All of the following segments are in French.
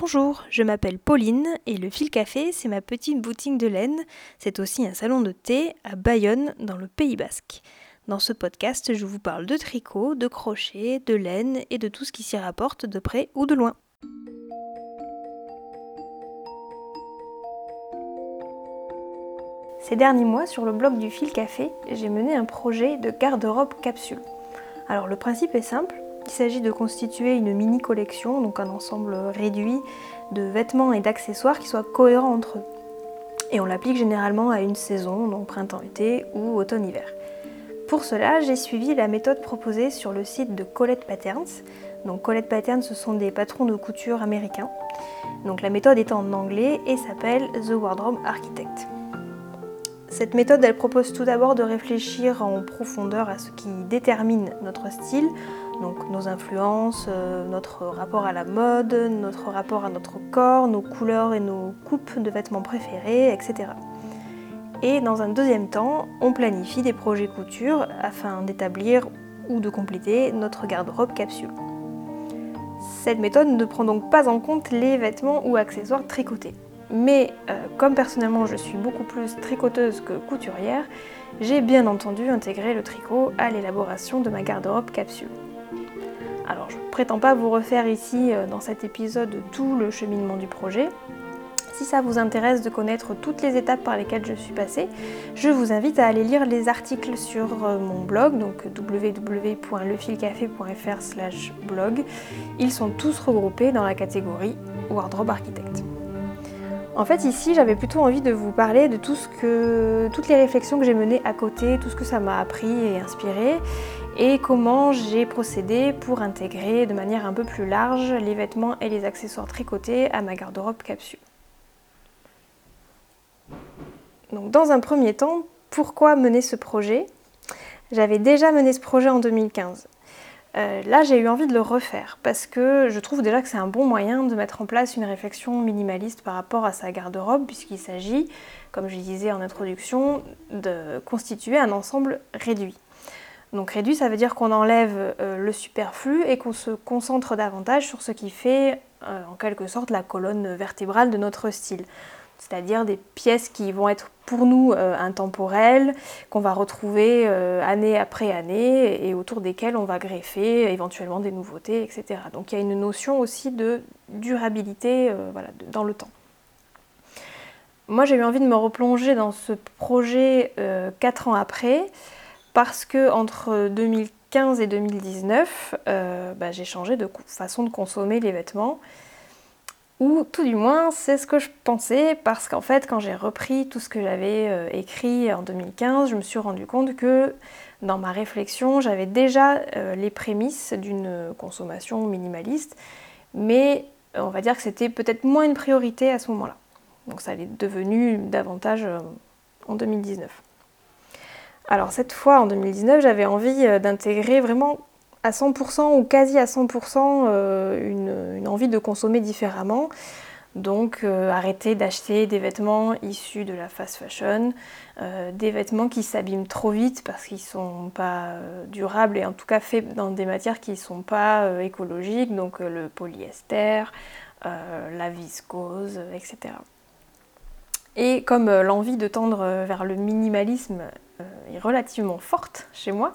Bonjour, je m'appelle Pauline et le Fil Café, c'est ma petite boutique de laine. C'est aussi un salon de thé à Bayonne, dans le Pays Basque. Dans ce podcast, je vous parle de tricot, de crochet, de laine et de tout ce qui s'y rapporte de près ou de loin. Ces derniers mois, sur le blog du Fil Café, j'ai mené un projet de garde-robe capsule. Alors le principe est simple, il s'agit de constituer une mini collection, donc un ensemble réduit de vêtements et d'accessoires qui soient cohérents entre eux. Et on l'applique généralement à une saison, donc printemps-été ou automne-hiver. Pour cela, j'ai suivi la méthode proposée sur le site de Colette Patterns. Donc Colette Patterns, ce sont des patrons de couture américains. Donc la méthode est en anglais et s'appelle The Wardrobe Architect. Cette méthode, elle propose tout d'abord de réfléchir en profondeur à ce qui détermine notre style, donc nos influences, euh, notre rapport à la mode, notre rapport à notre corps, nos couleurs et nos coupes de vêtements préférés, etc. Et dans un deuxième temps, on planifie des projets couture afin d'établir ou de compléter notre garde-robe capsule. Cette méthode ne prend donc pas en compte les vêtements ou accessoires tricotés. Mais euh, comme personnellement je suis beaucoup plus tricoteuse que couturière, j'ai bien entendu intégré le tricot à l'élaboration de ma garde-robe capsule. Alors je ne prétends pas vous refaire ici euh, dans cet épisode tout le cheminement du projet. Si ça vous intéresse de connaître toutes les étapes par lesquelles je suis passée, je vous invite à aller lire les articles sur euh, mon blog, donc www.lefilcafé.fr blog. Ils sont tous regroupés dans la catégorie Wardrobe Architect. En fait, ici, j'avais plutôt envie de vous parler de toutes les réflexions que j'ai menées à côté, tout ce que ça m'a appris et inspiré, et comment j'ai procédé pour intégrer de manière un peu plus large les vêtements et les accessoires tricotés à ma garde-robe capsule. Donc, dans un premier temps, pourquoi mener ce projet? J'avais déjà mené ce projet en 2015. Euh, là, j'ai eu envie de le refaire parce que je trouve déjà que c'est un bon moyen de mettre en place une réflexion minimaliste par rapport à sa garde-robe, puisqu'il s'agit, comme je disais en introduction, de constituer un ensemble réduit. Donc réduit, ça veut dire qu'on enlève euh, le superflu et qu'on se concentre davantage sur ce qui fait euh, en quelque sorte la colonne vertébrale de notre style c'est-à-dire des pièces qui vont être pour nous euh, intemporelles, qu'on va retrouver année après année et autour desquelles on va greffer éventuellement des nouveautés, etc. Donc il y a une notion aussi de durabilité euh, dans le temps. Moi j'ai eu envie de me replonger dans ce projet 4 ans après parce que entre 2015 et 2019, bah, j'ai changé de façon de consommer les vêtements ou tout du moins, c'est ce que je pensais, parce qu'en fait, quand j'ai repris tout ce que j'avais euh, écrit en 2015, je me suis rendu compte que dans ma réflexion, j'avais déjà euh, les prémices d'une consommation minimaliste, mais euh, on va dire que c'était peut-être moins une priorité à ce moment-là. Donc ça l'est devenu davantage en 2019. Alors cette fois, en 2019, j'avais envie d'intégrer vraiment à 100% ou quasi à 100% euh, une, envie de consommer différemment. Donc euh, arrêter d'acheter des vêtements issus de la fast fashion, euh, des vêtements qui s'abîment trop vite parce qu'ils ne sont pas durables et en tout cas faits dans des matières qui ne sont pas écologiques, donc le polyester, la viscose, etc. Et comme l'envie de tendre vers le minimalisme est relativement forte chez moi,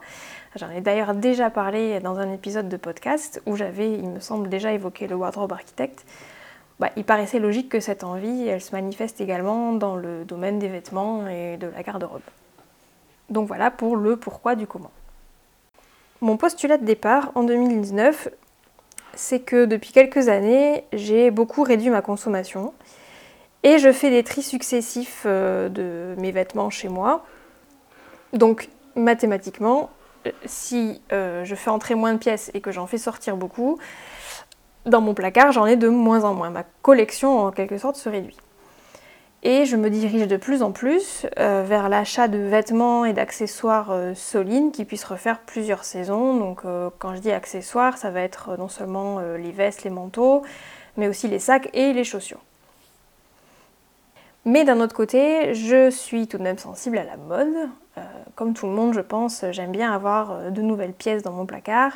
J'en ai d'ailleurs déjà parlé dans un épisode de podcast où j'avais, il me semble, déjà évoqué le wardrobe architecte. Bah, il paraissait logique que cette envie, elle se manifeste également dans le domaine des vêtements et de la garde-robe. Donc voilà pour le pourquoi du comment. Mon postulat de départ en 2019, c'est que depuis quelques années, j'ai beaucoup réduit ma consommation et je fais des tris successifs euh, de mes vêtements chez moi. Donc mathématiquement, si euh, je fais entrer moins de pièces et que j'en fais sortir beaucoup, dans mon placard, j'en ai de moins en moins. Ma collection, en quelque sorte, se réduit. Et je me dirige de plus en plus euh, vers l'achat de vêtements et d'accessoires euh, solides qui puissent refaire plusieurs saisons. Donc quand je dis accessoires, ça va être non seulement les vestes, les manteaux, mais aussi les sacs et les chaussures. Mais d'un autre côté, je suis tout de même sensible à la mode. Euh, comme tout le monde, je pense, j'aime bien avoir euh, de nouvelles pièces dans mon placard.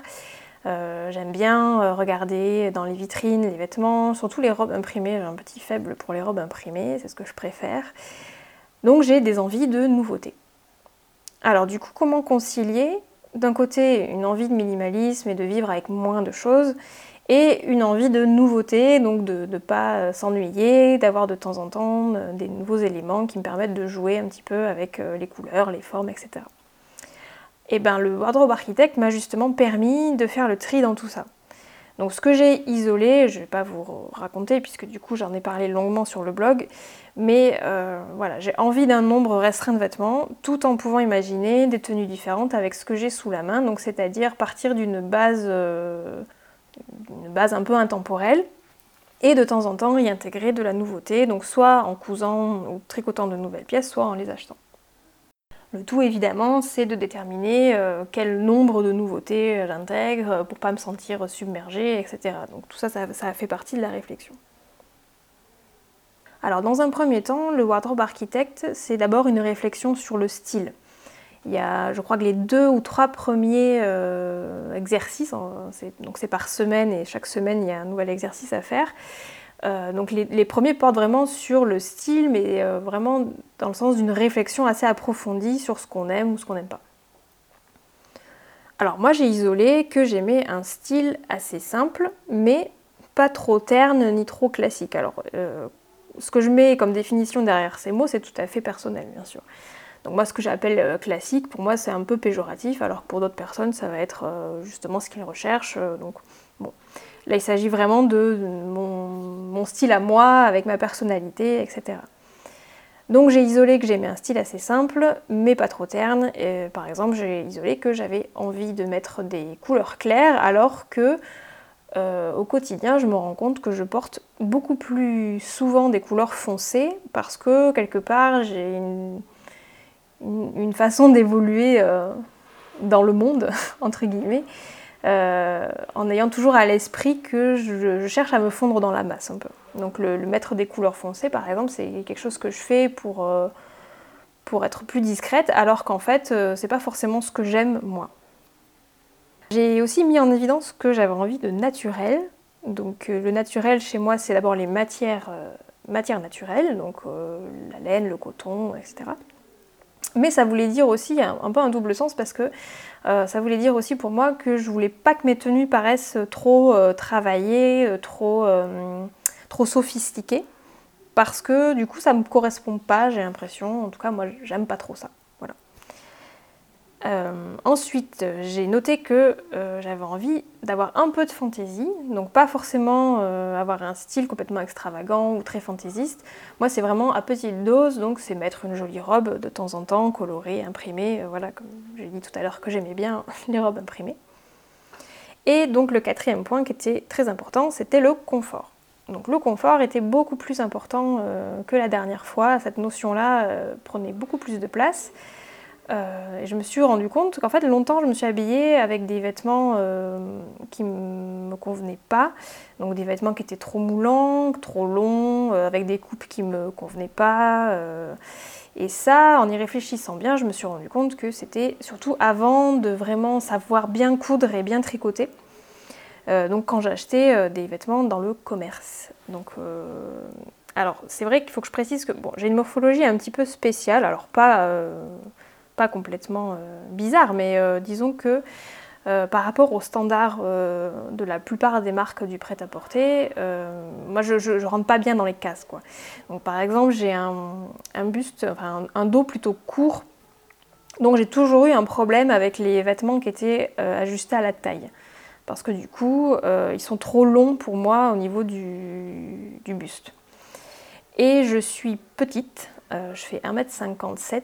J'aime bien regarder dans les vitrines les vêtements, surtout les robes imprimées. J'ai un petit faible pour les robes imprimées, c'est ce que je préfère. Donc j'ai des envies de nouveautés. Alors du coup, comment concilier d'un côté une envie de minimalisme et de vivre avec moins de choses et une envie de nouveauté, donc de ne pas s'ennuyer, d'avoir de temps en temps euh, des nouveaux éléments qui me permettent de jouer un petit peu avec euh, les couleurs, les formes, etc. Et bien le wardrobe architecte m'a justement permis de faire le tri dans tout ça. Donc ce que j'ai isolé, je ne vais pas vous raconter puisque du coup j'en ai parlé longuement sur le blog, mais euh, voilà, j'ai envie d'un nombre restreint de vêtements tout en pouvant imaginer des tenues différentes avec ce que j'ai sous la main, donc c'est-à-dire partir d'une base, euh, base un peu intemporelle et de temps en temps y intégrer de la nouveauté, donc soit en cousant ou tricotant de nouvelles pièces, soit en les achetant. Le tout évidemment, c'est de déterminer euh, quel nombre de nouveautés j'intègre pour pas me sentir submergée, etc. Donc tout ça, ça fait partie de la réflexion. Alors dans un premier temps, le wardrobe architecte, c'est d'abord une réflexion sur le style. Il y a, je crois que les deux ou trois premiers euh, exercices, donc c'est par semaine et chaque semaine il y a un nouvel exercice à faire. Euh, donc les, premiers portent vraiment sur le style, mais euh, vraiment dans le sens d'une réflexion assez approfondie sur ce qu'on aime ou ce qu'on n'aime pas. Alors moi j'ai isolé que j'aimais un style assez simple, mais pas trop terne ni trop classique. Alors ce que je mets comme définition derrière ces mots, c'est tout à fait personnel, bien sûr. Donc moi, ce que j'appelle classique, pour moi, c'est un peu péjoratif, alors que pour d'autres personnes, ça va être justement ce qu'ils recherchent. donc bon, Là, il s'agit vraiment de mon, style à moi, avec ma personnalité, etc. Donc j'ai isolé que j'aimais un style assez simple, mais pas trop terne. par exemple, j'ai isolé que j'avais envie de mettre des couleurs claires, alors que euh, au quotidien, je me rends compte que je porte beaucoup plus souvent des couleurs foncées, parce que quelque part, j'ai une, façon d'évoluer euh, dans le monde, entre guillemets, euh, en ayant toujours à l'esprit que je, cherche à me fondre dans la masse un peu. Donc le, mettre des couleurs foncées, par exemple, c'est quelque chose que je fais pour, euh, pour être plus discrète, alors qu'en fait, c'est pas forcément ce que j'aime moi. J'ai aussi mis en évidence que j'avais envie de naturel. Donc le naturel chez moi, c'est d'abord les matières, matières naturelles, donc la laine, le coton, etc. Mais ça voulait dire aussi un, peu un double sens parce que euh, ça voulait dire aussi pour moi que je voulais pas que mes tenues paraissent trop euh, travaillées, euh, trop, sophistiquées. Parce que du coup ça me correspond pas, j'ai l'impression. En tout cas moi j'aime pas trop ça. Euh, ensuite, j'ai noté que euh, j'avais envie d'avoir un peu de fantaisie, donc pas forcément euh, avoir un style complètement extravagant ou très fantaisiste. Moi, c'est vraiment à petite dose, donc c'est mettre une jolie robe de temps en temps, colorée, imprimée, voilà, comme j'ai dit tout à l'heure que j'aimais bien les robes imprimées. Et donc le quatrième point qui était très important, c'était le confort. Donc le confort était beaucoup plus important que la dernière fois, cette notion-là prenait beaucoup plus de place. Euh, et je me suis rendu compte qu'en fait, longtemps, je me suis habillée avec des vêtements euh, qui ne me convenaient pas. Donc des vêtements qui étaient trop moulants, trop longs, euh, avec des coupes qui ne me convenaient pas. et ça, en y réfléchissant bien, je me suis rendu compte que c'était surtout avant de vraiment savoir bien coudre et bien tricoter. donc quand j'achetais des vêtements dans le commerce. Donc alors, c'est vrai qu'il faut que je précise que bon, j'ai une morphologie un petit peu spéciale, alors pas pas complètement euh, bizarre, mais euh, disons que euh, par rapport aux standards de la plupart des marques du prêt-à-porter, moi je, rentre pas bien dans les cases. Quoi. Donc, par exemple, j'ai un, buste, enfin, un, dos plutôt court, donc j'ai toujours eu un problème avec les vêtements qui étaient ajustés à la taille. Parce que du coup, ils sont trop longs pour moi au niveau du, du buste. Et je suis petite, je fais 1m57,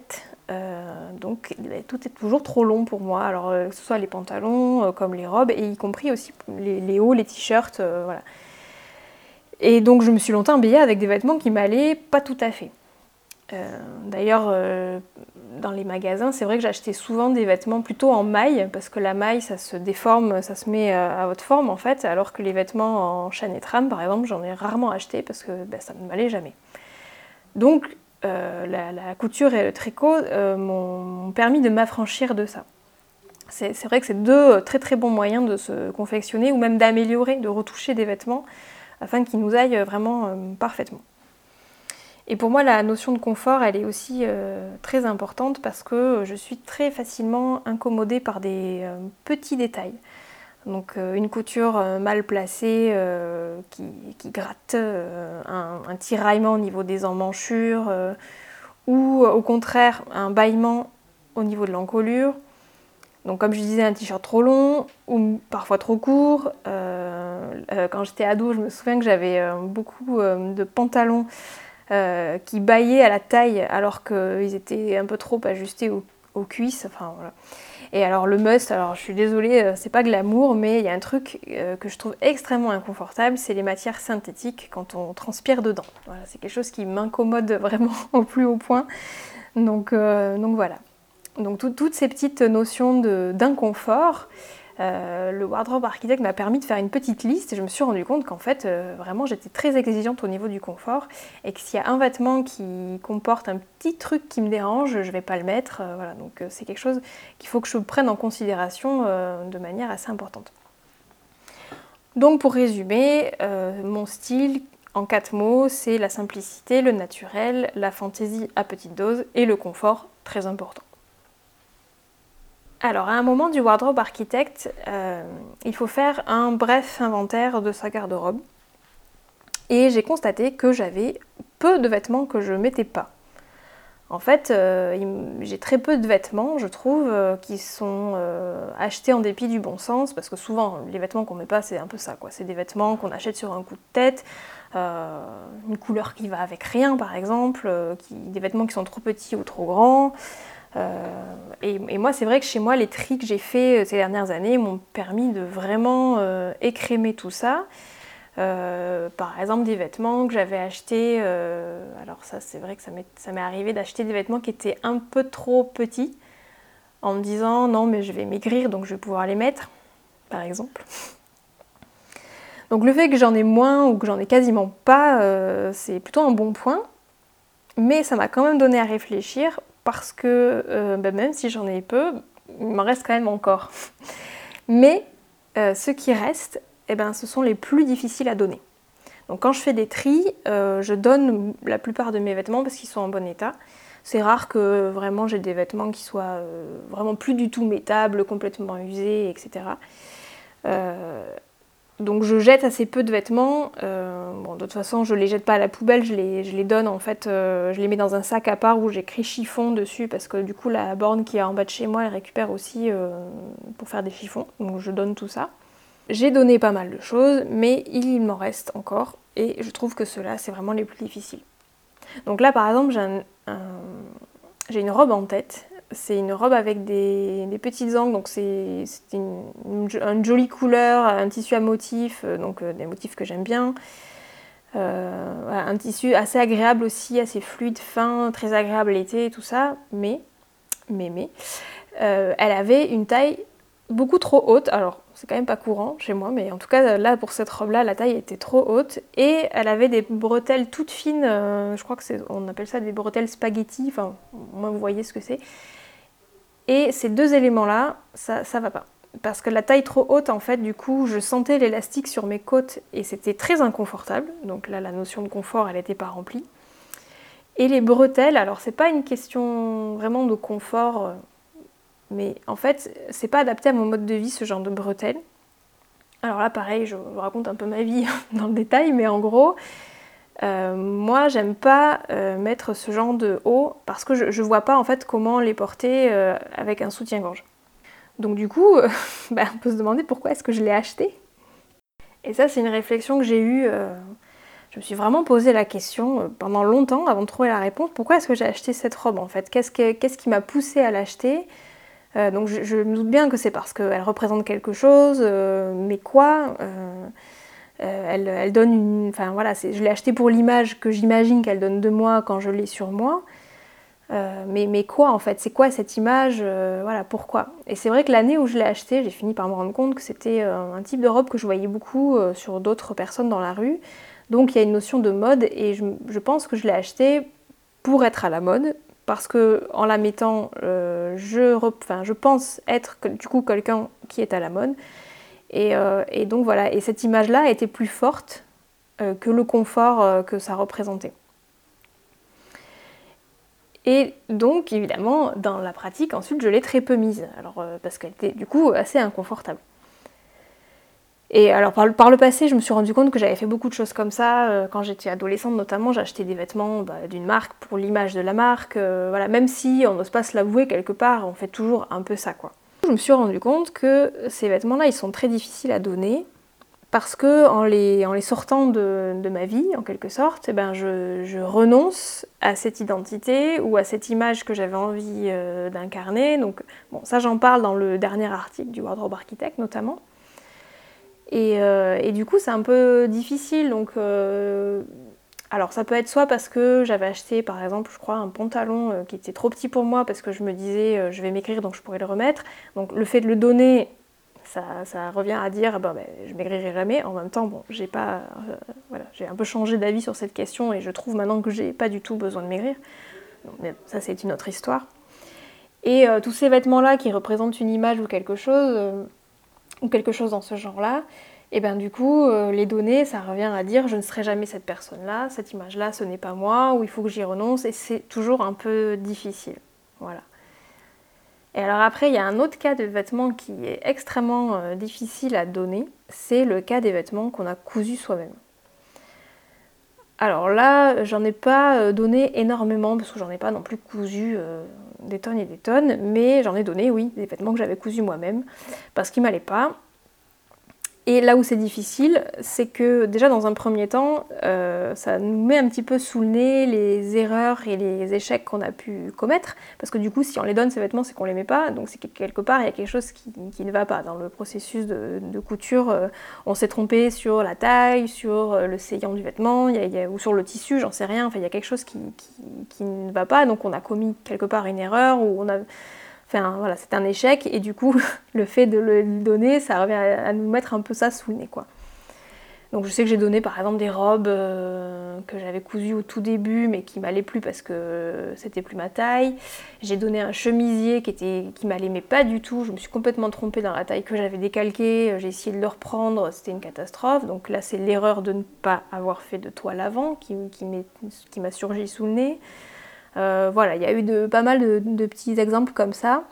euh, donc tout est toujours trop long pour moi, alors euh, que ce soit les pantalons euh, comme les robes, et y compris aussi les, hauts, les t-shirts, voilà. Et donc je me suis longtemps habillée avec des vêtements qui m'allaient pas tout à fait. D'ailleurs, dans les magasins, c'est vrai que j'achetais souvent des vêtements plutôt en maille, parce que la maille, ça se déforme, ça se met à votre forme en fait, alors que les vêtements en chaîne et trame, par exemple, j'en ai rarement acheté parce que ben, ça ne m'allait jamais. Euh, la, couture et le tricot euh, m'ont permis de m'affranchir de ça. c'est vrai que c'est deux très très bons moyens de se confectionner ou même d'améliorer, de retoucher des vêtements afin qu'ils nous aillent vraiment euh, parfaitement. Et pour moi, la notion de confort, elle est aussi euh, très importante parce que je suis très facilement incommodée par des euh, petits détails. Donc une couture mal placée qui, gratte, un, tiraillement au niveau des emmanchures, ou au contraire un bâillement au niveau de l'encolure, donc comme je disais, un t-shirt trop long ou parfois trop court. Euh, euh, quand j'étais ado, je me souviens que j'avais euh, beaucoup de pantalons qui baillaient à la taille alors qu'ils étaient un peu trop ajustés aux, cuisses. Et alors le must, alors je suis désolée, c'est pas glamour, mais il y a un truc que je trouve extrêmement inconfortable, c'est les matières synthétiques quand on transpire dedans. Voilà, c'est quelque chose qui m'incommode vraiment au plus haut point. Donc, donc voilà. Donc toutes ces petites notions d'inconfort, euh, le wardrobe architecte m'a permis de faire une petite liste et je me suis rendu compte qu'en fait euh, vraiment j'étais très exigeante au niveau du confort et que s'il y a un vêtement qui comporte un petit truc qui me dérange, je ne vais pas le mettre. Euh, voilà, donc c'est quelque chose qu'il faut que je prenne en considération de manière assez importante. Donc pour résumer, mon style en quatre mots, c'est la simplicité, le naturel, la fantaisie à petite dose et le confort très important. Alors, à un moment du wardrobe architecte, euh, il faut faire un bref inventaire de sa garde-robe. Et j'ai constaté que j'avais peu de vêtements que je ne mettais pas. En fait, euh, j'ai très peu de vêtements, je trouve, euh, qui sont achetés en dépit du bon sens, parce que souvent, les vêtements qu'on met pas, c'est un peu ça, quoi. C'est des vêtements qu'on achète sur un coup de tête, une couleur qui va avec rien, par exemple, des vêtements qui sont trop petits ou trop grands. Euh, et, moi, c'est vrai que chez moi, les tri que j'ai fait euh, ces dernières années m'ont permis de vraiment euh, écrémer tout ça. par exemple, des vêtements que j'avais achetés. alors, ça, c'est vrai que ça m'est arrivé d'acheter des vêtements qui étaient un peu trop petits en me disant non, mais je vais maigrir donc je vais pouvoir les mettre, par exemple. Donc, le fait que j'en ai moins ou que j'en ai quasiment pas, c'est plutôt un bon point. Mais ça m'a quand même donné à réfléchir parce que euh, ben, même si j'en ai peu, il m'en reste quand même encore. Mais euh, ceux qui restent, eh ben, ce sont les plus difficiles à donner. Donc quand je fais des tris, euh, je donne la plupart de mes vêtements parce qu'ils sont en bon état. C'est rare que vraiment j'ai des vêtements qui soient vraiment plus du tout métables, complètement usés, etc. Donc je jette assez peu de vêtements. Euh, bon, de toute façon, je les jette pas à la poubelle, je les, donne en fait, euh, je les mets dans un sac à part où j'écris chiffon dessus parce que du coup la borne qui est en bas de chez moi, elle récupère aussi euh, pour faire des chiffons. Donc je donne tout ça. J'ai donné pas mal de choses, mais il m'en reste encore et je trouve que ceux-là, c'est vraiment les plus difficiles. Donc là, par exemple, j'ai une robe en tête c'est une robe avec des, petites angles, donc c'est une, jolie couleur, un tissu à motifs, euh, donc euh, des motifs que j'aime bien. Euh, un tissu assez agréable aussi, assez fluide, fin, très agréable l'été tout ça, mais, mais, mais, elle avait une taille beaucoup trop haute. Alors, c'est quand même pas courant chez moi, mais en tout cas, là, pour cette robe-là, la taille était trop haute. Et elle avait des bretelles toutes fines, je crois que c'est, on appelle ça des bretelles spaghetti, enfin, moi, vous voyez ce que c'est. Et ces deux éléments-là, ça, ça va pas. Parce que la taille trop haute, en fait, du coup, je sentais l'élastique sur mes côtes et c'était très inconfortable. Donc là, la notion de confort, elle n'était pas remplie. Et les bretelles, alors c'est pas une question vraiment de confort, euh, mais en fait, c'est pas adapté à mon mode de vie ce genre de bretelles. Alors là, pareil, je vous raconte un peu ma vie dans le détail, mais en gros, euh, moi, j'aime pas euh, mettre ce genre de haut parce que je, vois pas en fait comment les porter euh, avec un soutien-gorge. Donc du coup, bah, on peut se demander pourquoi est-ce que je l'ai acheté. Et ça, c'est une réflexion que j'ai eue. je me suis vraiment posé la question pendant longtemps avant de trouver la réponse. Pourquoi est-ce que j'ai acheté cette robe en fait? Qu'est-ce qui m'a poussé à l'acheter? Donc je, je, me doute bien que c'est parce qu'elle représente quelque chose, mais quoi euh, elle, donne une. Enfin voilà, je l'ai acheté pour l'image que j'imagine qu'elle donne de moi quand je l'ai sur moi. Euh, mais, mais, quoi en fait? C'est quoi cette image? Euh, Voilà, pourquoi? Et c'est vrai que l'année où je l'ai acheté, j'ai fini par me rendre compte que c'était un type de robe que je voyais beaucoup sur d'autres personnes dans la rue. Donc il y a une notion de mode et je, pense que je l'ai acheté pour être à la mode, parce que en la mettant, je, je pense être du coup quelqu'un qui est à la mode. Et, et donc voilà, et cette image-là était plus forte que le confort que ça représentait. Et donc, évidemment, dans la pratique, ensuite, je l'ai très peu mise, alors, euh, parce qu'elle était du coup assez inconfortable. Et alors, par le, passé, je me suis rendu compte que j'avais fait beaucoup de choses comme ça. Euh, quand j'étais adolescente, notamment, j'achetais des vêtements bah, d'une marque pour l'image de la marque. Euh, voilà, même si on n'ose pas se l'avouer quelque part, on fait toujours un peu ça, quoi. Je me suis rendu compte que ces vêtements-là, ils sont très difficiles à donner parce que en les, sortant de, ma vie, en quelque sorte, eh ben je, renonce à cette identité ou à cette image que j'avais envie euh, d'incarner. Donc, bon, ça j'en parle dans le dernier article du Wardrobe Architect notamment. Et, euh, et du coup, c'est un peu difficile. Donc, euh, alors, ça peut être soit parce que j'avais acheté, par exemple, je crois, un pantalon qui était trop petit pour moi parce que je me disais, je vais m'écrire donc je pourrais le remettre. Donc, le fait de le donner, ça, revient à dire ben, je maigrirai jamais. En même temps, bon, j'ai pas, euh, j'ai un peu changé d'avis sur cette question et je trouve maintenant que j'ai pas du tout besoin de maigrir. mais ça, c'est une autre histoire. Et euh, tous ces vêtements-là qui représentent une image ou quelque chose, euh, ou quelque chose dans ce genre-là, et ben du coup, les données, ça revient à dire je ne serai jamais cette personne-là, cette image-là, ce n'est pas moi, ou il faut que j'y renonce, et c'est toujours un peu difficile. Voilà. Et alors après, il y a un autre cas de vêtements qui est extrêmement euh, difficile à donner, c'est le cas des vêtements qu'on a cousus soi-même. Alors là, j'en ai pas euh, donné énormément, parce que j'en ai pas non plus cousu euh, des tonnes et des tonnes, mais j'en ai donné, oui, des vêtements que j'avais cousus moi-même, parce qu'ils m'allaient pas. Et là où c'est difficile, c'est que déjà dans un premier temps, euh, ça nous met un petit peu sous le nez les erreurs et les échecs qu'on a pu commettre, parce que du coup, si on les donne ces vêtements, c'est qu'on les met pas, donc c'est quelque part il y a quelque chose qui, ne va pas dans le processus de, couture. Euh, on s'est trompé sur la taille, sur euh, le saillant du vêtement, ou sur le tissu, j'en sais rien. Enfin, il y a quelque chose qui, qui, ne va pas, donc on a commis quelque part une erreur ou on a voilà, c'est un échec et du coup, le fait de le donner, ça revient à, nous mettre un peu ça sous le nez, quoi. Donc je sais que j'ai donné par exemple des robes euh, que j'avais cousues au tout début mais qui m'allaient plus parce que c'était plus ma taille. J'ai donné un chemisier qui était qui m'allait mais pas du tout. Je me suis complètement trompée dans la taille que j'avais décalquée. J'ai essayé de le reprendre, c'était une catastrophe. Donc là c'est l'erreur de ne pas avoir fait de toile avant qui, qui m'a surgi sous le nez. Euh, voilà, il y a eu pas mal de, petits exemples comme ça.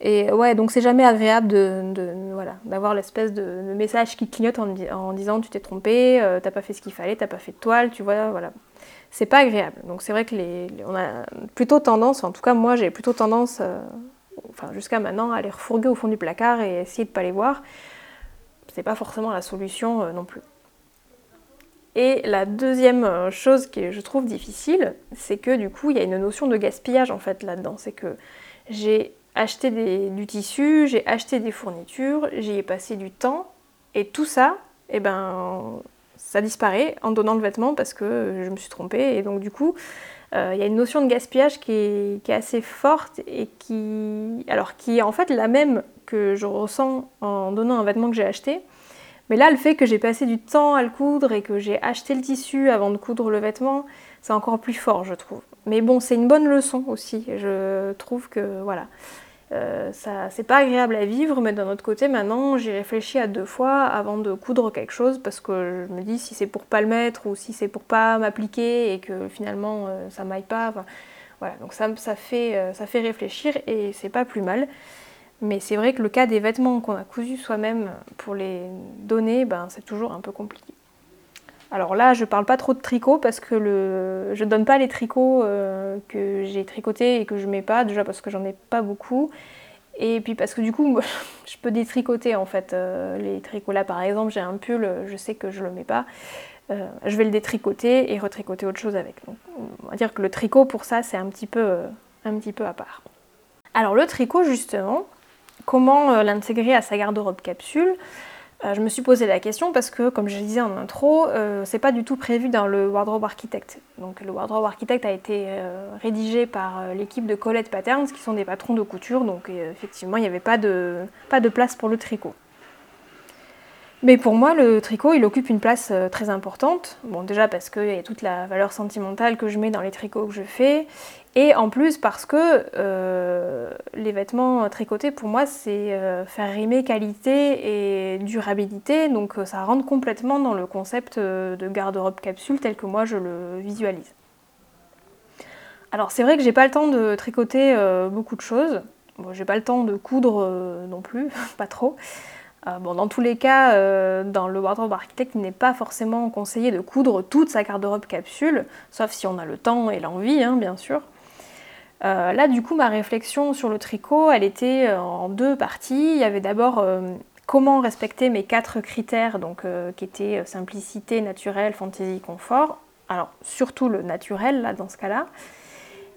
Et ouais, donc c'est jamais agréable de, voilà, d'avoir l'espèce de, message qui clignote en, disant tu t'es trompé, euh, t'as pas fait ce qu'il fallait, t'as pas fait de toile, tu vois, voilà. C'est pas agréable. Donc c'est vrai que les, on a plutôt tendance, en tout cas moi j'ai plutôt tendance, euh, enfin jusqu'à maintenant, à les refourguer au fond du placard et essayer de pas les voir. C'est pas forcément la solution non plus. Et la deuxième euh, chose que je trouve difficile, c'est que du coup, il y a une notion de gaspillage en fait là-dedans. C'est que j'ai acheté du tissu, j'ai acheté des fournitures, j'y ai passé du temps, et tout ça, eh ben, ça disparaît en donnant le vêtement parce que je me suis trompée. Et donc du coup, euh, il y a une notion de gaspillage qui est, qui est, assez forte et qui, alors, qui est en fait la même que je ressens en donnant un vêtement que j'ai acheté. Mais là, le fait que j'ai passé du temps à le coudre et que j'ai acheté le tissu avant de coudre le vêtement, c'est encore plus fort, je trouve. Mais bon, c'est une bonne leçon aussi. Je trouve que voilà, euh, ça, c'est pas agréable à vivre, mais d'un autre côté, maintenant, j'ai réfléchi à deux fois avant de coudre quelque chose parce que je me dis si c'est pour pas le mettre ou si c'est pour pas m'appliquer et que finalement euh, ça m'aille pas. voilà, donc ça, ça, fait, euh, ça fait réfléchir et c'est pas plus mal. Mais c'est vrai que le cas des vêtements qu'on a cousus soi-même pour les donner, ben, c'est toujours un peu compliqué. Alors là, je parle pas trop de tricot parce que le... je ne donne pas les tricots euh, que j'ai tricotés et que je mets pas, déjà parce que j'en ai pas beaucoup. Et puis parce que du coup, je peux détricoter en fait. Euh, les tricots là, par exemple, j'ai un pull, je sais que je le mets pas. Euh, je vais le détricoter et retricoter autre chose avec. On va dire que le tricot pour ça, c'est un petit peu, un petit peu à part. Alors le tricot justement, Comment euh, l'intégrer à sa garde-robe capsule euh, je me suis posé la question parce que, comme je disais en intro, euh, c'est pas du tout prévu dans le Wardrobe Architect. Donc, le Wardrobe Architect a été rédigé par l'équipe de Colette Patterns, qui sont des patrons de couture, donc effectivement, il n'y avait pas de, pas de place pour le tricot. Mais pour moi, le tricot, il occupe une place très importante. Bon, déjà parce qu'il y a toute la valeur sentimentale que je mets dans les tricots que je fais. Et en plus parce que euh, les vêtements tricotés pour moi c'est euh, faire rimer qualité et durabilité, donc euh, ça rentre complètement dans le concept de garde-robe capsule tel que moi je le visualise. Alors c'est vrai que j'ai pas le temps de tricoter beaucoup de choses, j'ai pas le temps de coudre non plus, pas trop. bon, dans tous les cas, dans le wardrobe architecte, il n'est pas forcément conseillé de coudre toute sa garde-robe capsule, sauf si on a le temps et l'envie, hein, bien sûr. Euh, là, du coup, ma réflexion sur le tricot, elle était euh, en deux parties. Il y avait d'abord euh, comment respecter mes quatre critères, donc, qui étaient simplicité, naturel, fantaisie, confort. Alors, surtout le naturel, là, dans ce cas-là.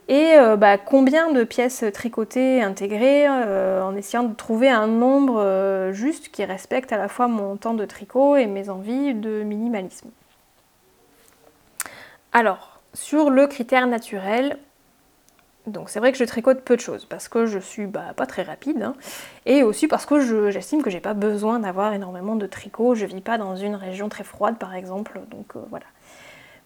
Et bah, combien de pièces tricotées intégrer en essayant de trouver un nombre juste qui respecte à la fois mon temps de tricot et mes envies de minimalisme. Alors, sur le critère naturel, donc c'est vrai que je tricote peu de choses parce que je suis bah, pas très rapide hein, et aussi parce que j'estime que j'ai pas besoin d'avoir énormément de tricot. Je vis pas dans une région très froide par exemple, donc euh, voilà.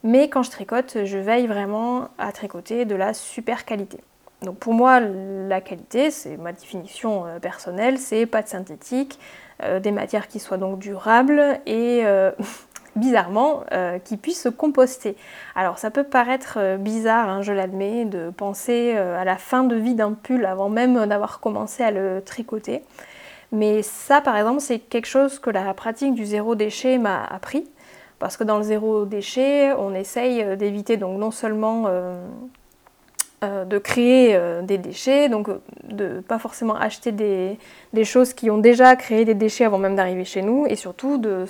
Mais quand je tricote, je veille vraiment à tricoter de la super qualité. Donc pour moi, la qualité, c'est ma définition euh, personnelle, c'est pas de synthétique, euh, des matières qui soient donc durables et bizarrement, euh, qui puisse se composter. Alors ça peut paraître euh, bizarre, hein, je l'admets, de penser euh, à la fin de vie d'un pull avant même d'avoir commencé à le tricoter. Mais ça, par exemple, c'est quelque chose que la pratique du zéro déchet m'a appris. Parce que dans le zéro déchet, on essaye d'éviter donc non seulement de créer euh, des déchets, donc euh, de pas forcément acheter des, choses qui ont déjà créé des déchets avant même d'arriver chez nous, et surtout de,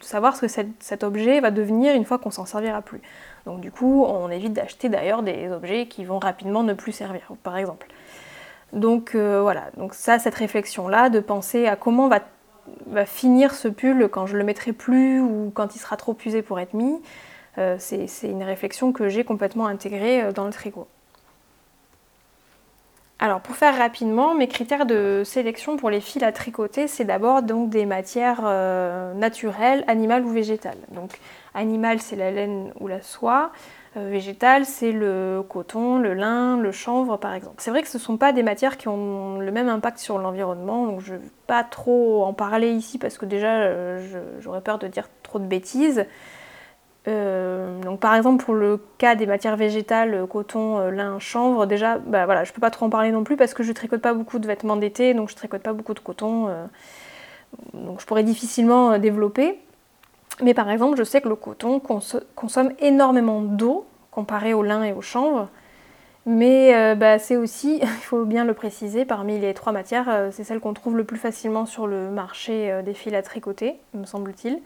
savoir ce que cet, objet va devenir une fois qu'on s'en servira plus. Donc du coup, on évite d'acheter d'ailleurs des objets qui vont rapidement ne plus servir, par exemple. Donc voilà, donc ça, cette réflexion-là, de penser à comment va, finir ce pull quand je le mettrai plus ou quand il sera trop usé pour être mis, euh, c'est une réflexion que j'ai complètement intégrée euh, dans le tricot. Alors pour faire rapidement, mes critères de sélection pour les fils à tricoter, c'est d'abord donc des matières euh, naturelles, animales ou végétales. Donc animal c'est la laine ou la soie, végétal c'est le coton, le lin, le chanvre par exemple. C'est vrai que ce ne sont pas des matières qui ont le même impact sur l'environnement, donc je ne vais pas trop en parler ici parce que déjà j'aurais peur de dire trop de bêtises. Euh, donc par exemple pour le cas des matières végétales, euh, coton, euh, lin, chanvre, déjà bah voilà, je peux pas trop en parler non plus parce que je tricote pas beaucoup de vêtements d'été, donc je tricote pas beaucoup de coton, donc je pourrais difficilement développer. Mais par exemple, je sais que le coton consomme énormément d'eau comparé au lin et au chanvre. Mais bah, c'est aussi, il faut bien le préciser, parmi les trois matières, c'est celle qu'on trouve le plus facilement sur le marché des fils à tricoter, me semble-t-il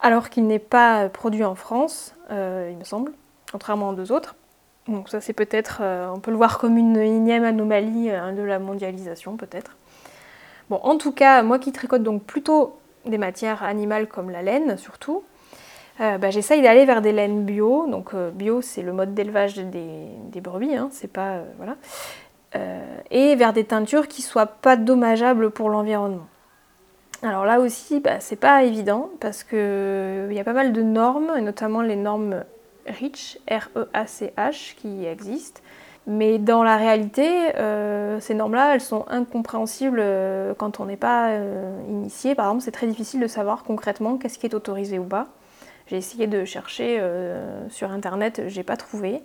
alors qu'il n'est pas produit en France, euh, il me semble, contrairement aux deux autres. Donc ça c'est peut-être, euh, on peut le voir comme une énième anomalie euh, de la mondialisation peut-être. Bon, en tout cas, moi qui tricote donc plutôt des matières animales comme la laine surtout, bah, j'essaye d'aller vers des laines bio. Donc bio c'est le mode d'élevage des, brebis, hein, c'est pas voilà, et vers des teintures qui soient pas dommageables pour l'environnement. Alors là aussi, bah, c'est pas évident parce qu'il euh, y a pas mal de normes, et notamment les normes REACH, R-E-A-C-H, qui existent. Mais dans la réalité, euh, ces normes-là, elles sont incompréhensibles euh, quand on n'est pas initié. Par exemple, c'est très difficile de savoir concrètement qu'est-ce qui est autorisé ou pas. J'ai essayé de chercher sur Internet, j'ai pas trouvé.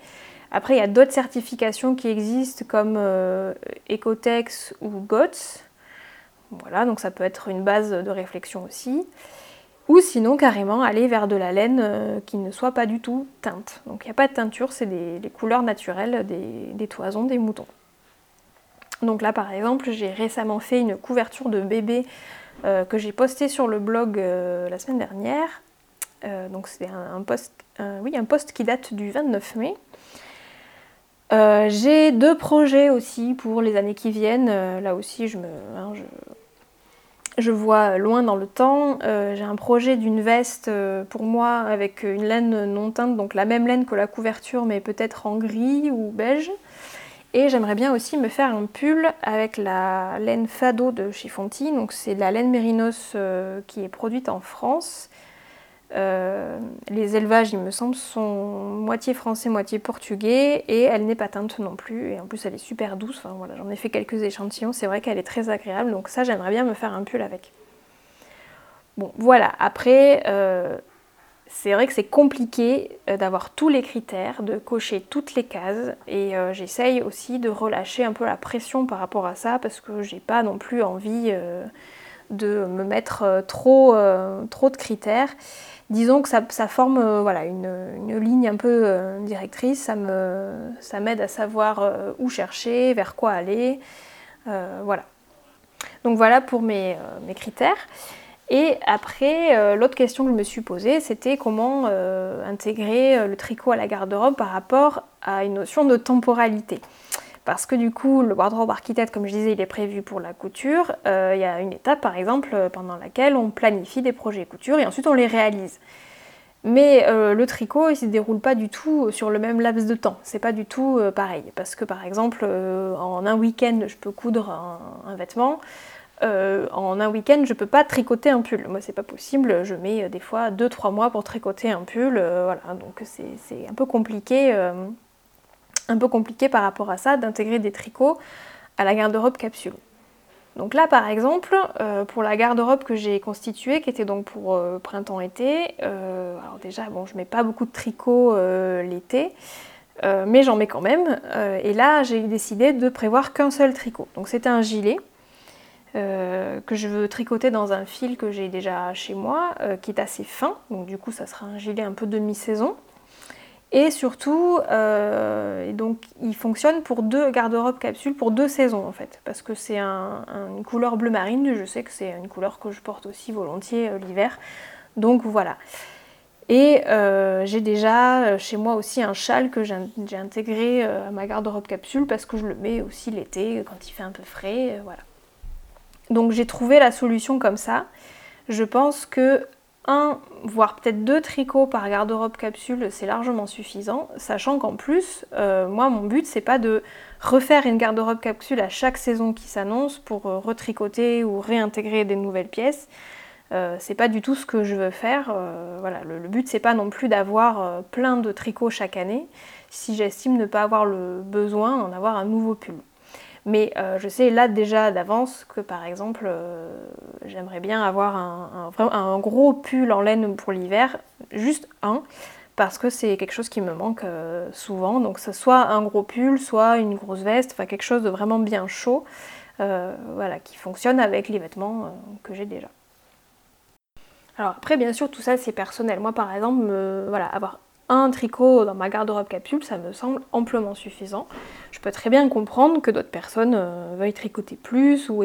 Après, il y a d'autres certifications qui existent comme Ecotex ou GOTS voilà, donc ça peut être une base de réflexion aussi. Ou sinon carrément aller vers de la laine euh, qui ne soit pas du tout teinte. Donc il n'y a pas de teinture, c'est des, couleurs naturelles des, toisons des moutons. Donc là par exemple j'ai récemment fait une couverture de bébé euh, que j'ai postée sur le blog euh, la semaine dernière. donc c'est un, post, oui, un post qui date du 29 mai. j'ai deux projets aussi pour les années qui viennent. là aussi, je me, hein, vois loin dans le temps. Euh, j'ai un projet d'une veste euh, pour moi avec une laine non teinte, donc la même laine que la couverture, mais peut-être en gris ou beige. Et j'aimerais bien aussi me faire un pull avec la laine Fado de chez Fonty. Donc c'est de la laine mérinos euh, qui est produite en France. Euh, les élevages, il me semble, sont moitié français, moitié portugais, et elle n'est pas teinte non plus. Et en plus, elle est super douce. Enfin voilà, j'en ai fait quelques échantillons. C'est vrai qu'elle est très agréable. Donc ça, j'aimerais bien me faire un pull avec. Bon, voilà. Après, euh, c'est vrai que c'est compliqué euh, d'avoir tous les critères, de cocher toutes les cases et j'essaye aussi de relâcher un peu la pression par rapport à ça parce que j'ai pas non plus envie de me mettre trop, trop de critères. Disons que ça, forme voilà, une, ligne un peu directrice, ça m'aide ça à savoir où chercher, vers quoi aller. voilà. Donc voilà pour mes, critères. Et après, euh, l'autre question que je me suis posée, c'était comment euh, intégrer euh, le tricot à la garde-robe par rapport à une notion de temporalité. Parce que du coup, le wardrobe architecte, comme je disais, il est prévu pour la couture. Il y a une étape, par exemple, pendant laquelle on planifie des projets couture et ensuite on les réalise. Mais le tricot, il ne se déroule pas du tout sur le même laps de temps. C'est pas du tout pareil. Parce que par exemple, en un week-end, je peux coudre un vêtement. Euh, en un week-end, je peux pas tricoter un pull. Moi, c'est pas possible. Je mets euh, des fois 2-3 mois pour tricoter un pull. Euh, voilà, donc c'est un peu compliqué, un peu compliqué par rapport à ça d'intégrer des tricots à la garde-robe capsule. Donc là, par exemple, pour la garde-robe que j'ai constituée, qui était donc pour printemps-été, alors déjà, bon, je mets pas beaucoup de tricots l'été. mais j'en mets quand même. et là, j'ai décidé de prévoir qu'un seul tricot. Donc c'était un gilet. Euh, que je veux tricoter dans un fil que j'ai déjà chez moi, euh, qui est assez fin, donc du coup ça sera un gilet un peu demi-saison. Et surtout, euh, donc, il fonctionne pour deux garde-robes capsules, pour deux saisons en fait, parce que c'est une couleur bleu marine, je sais que c'est une couleur que je porte aussi volontiers l'hiver, donc voilà. Et j'ai déjà chez moi aussi un châle que j'ai intégré à ma garde-robe capsule parce que je le mets aussi l'été quand il fait un peu frais, voilà. Donc j'ai trouvé la solution comme ça. Je pense que un, voire peut-être deux tricots par garde-robe capsule, c'est largement suffisant, sachant qu'en plus, euh, moi mon but c'est pas de refaire une garde-robe capsule à chaque saison qui s'annonce pour euh, retricoter ou réintégrer des nouvelles pièces. Euh, c'est pas du tout ce que je veux faire. voilà, le, le, but c'est pas non plus d'avoir plein de tricots chaque année si j'estime ne pas avoir le besoin d'en avoir un nouveau pull. Mais euh, je sais là déjà d'avance que par exemple, euh, j'aimerais bien avoir un, gros pull en laine pour l'hiver, juste un, parce que c'est quelque chose qui me manque euh, souvent. Donc soit un gros pull, soit une grosse veste, enfin quelque chose de vraiment bien chaud, voilà, qui fonctionne avec les vêtements que j'ai déjà. Alors après, bien sûr, tout ça c'est personnel. Moi, par exemple, voilà, avoir un tricot dans ma garde-robe capsule, ça me semble amplement suffisant. Je peux très bien comprendre que d'autres personnes euh, veuillent tricoter plus ou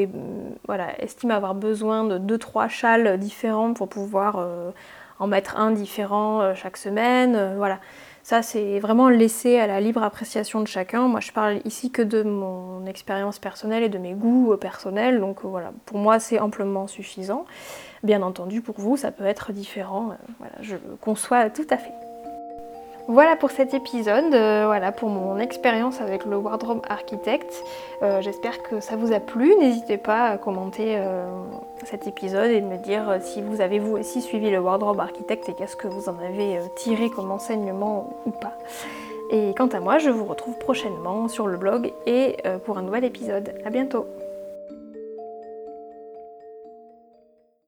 voilà, estiment avoir besoin de 2-3 châles différents pour pouvoir euh, en mettre un différent euh, chaque semaine. voilà. Ça, c'est vraiment laissé à la libre appréciation de chacun. Moi, je parle ici que de mon expérience personnelle et de mes goûts personnels. Donc voilà, pour moi, c'est amplement suffisant. Bien entendu, pour vous, ça peut être différent. voilà, je conçois tout à fait. Voilà pour cet épisode, euh, voilà pour mon expérience avec le Wardrobe Architect. Euh, j'espère que ça vous a plu. N'hésitez pas à commenter euh, cet épisode et me dire si vous avez vous aussi suivi le Wardrobe Architect et qu'est-ce que vous en avez tiré comme enseignement ou pas. Et quant à moi, je vous retrouve prochainement sur le blog et pour un nouvel épisode. A bientôt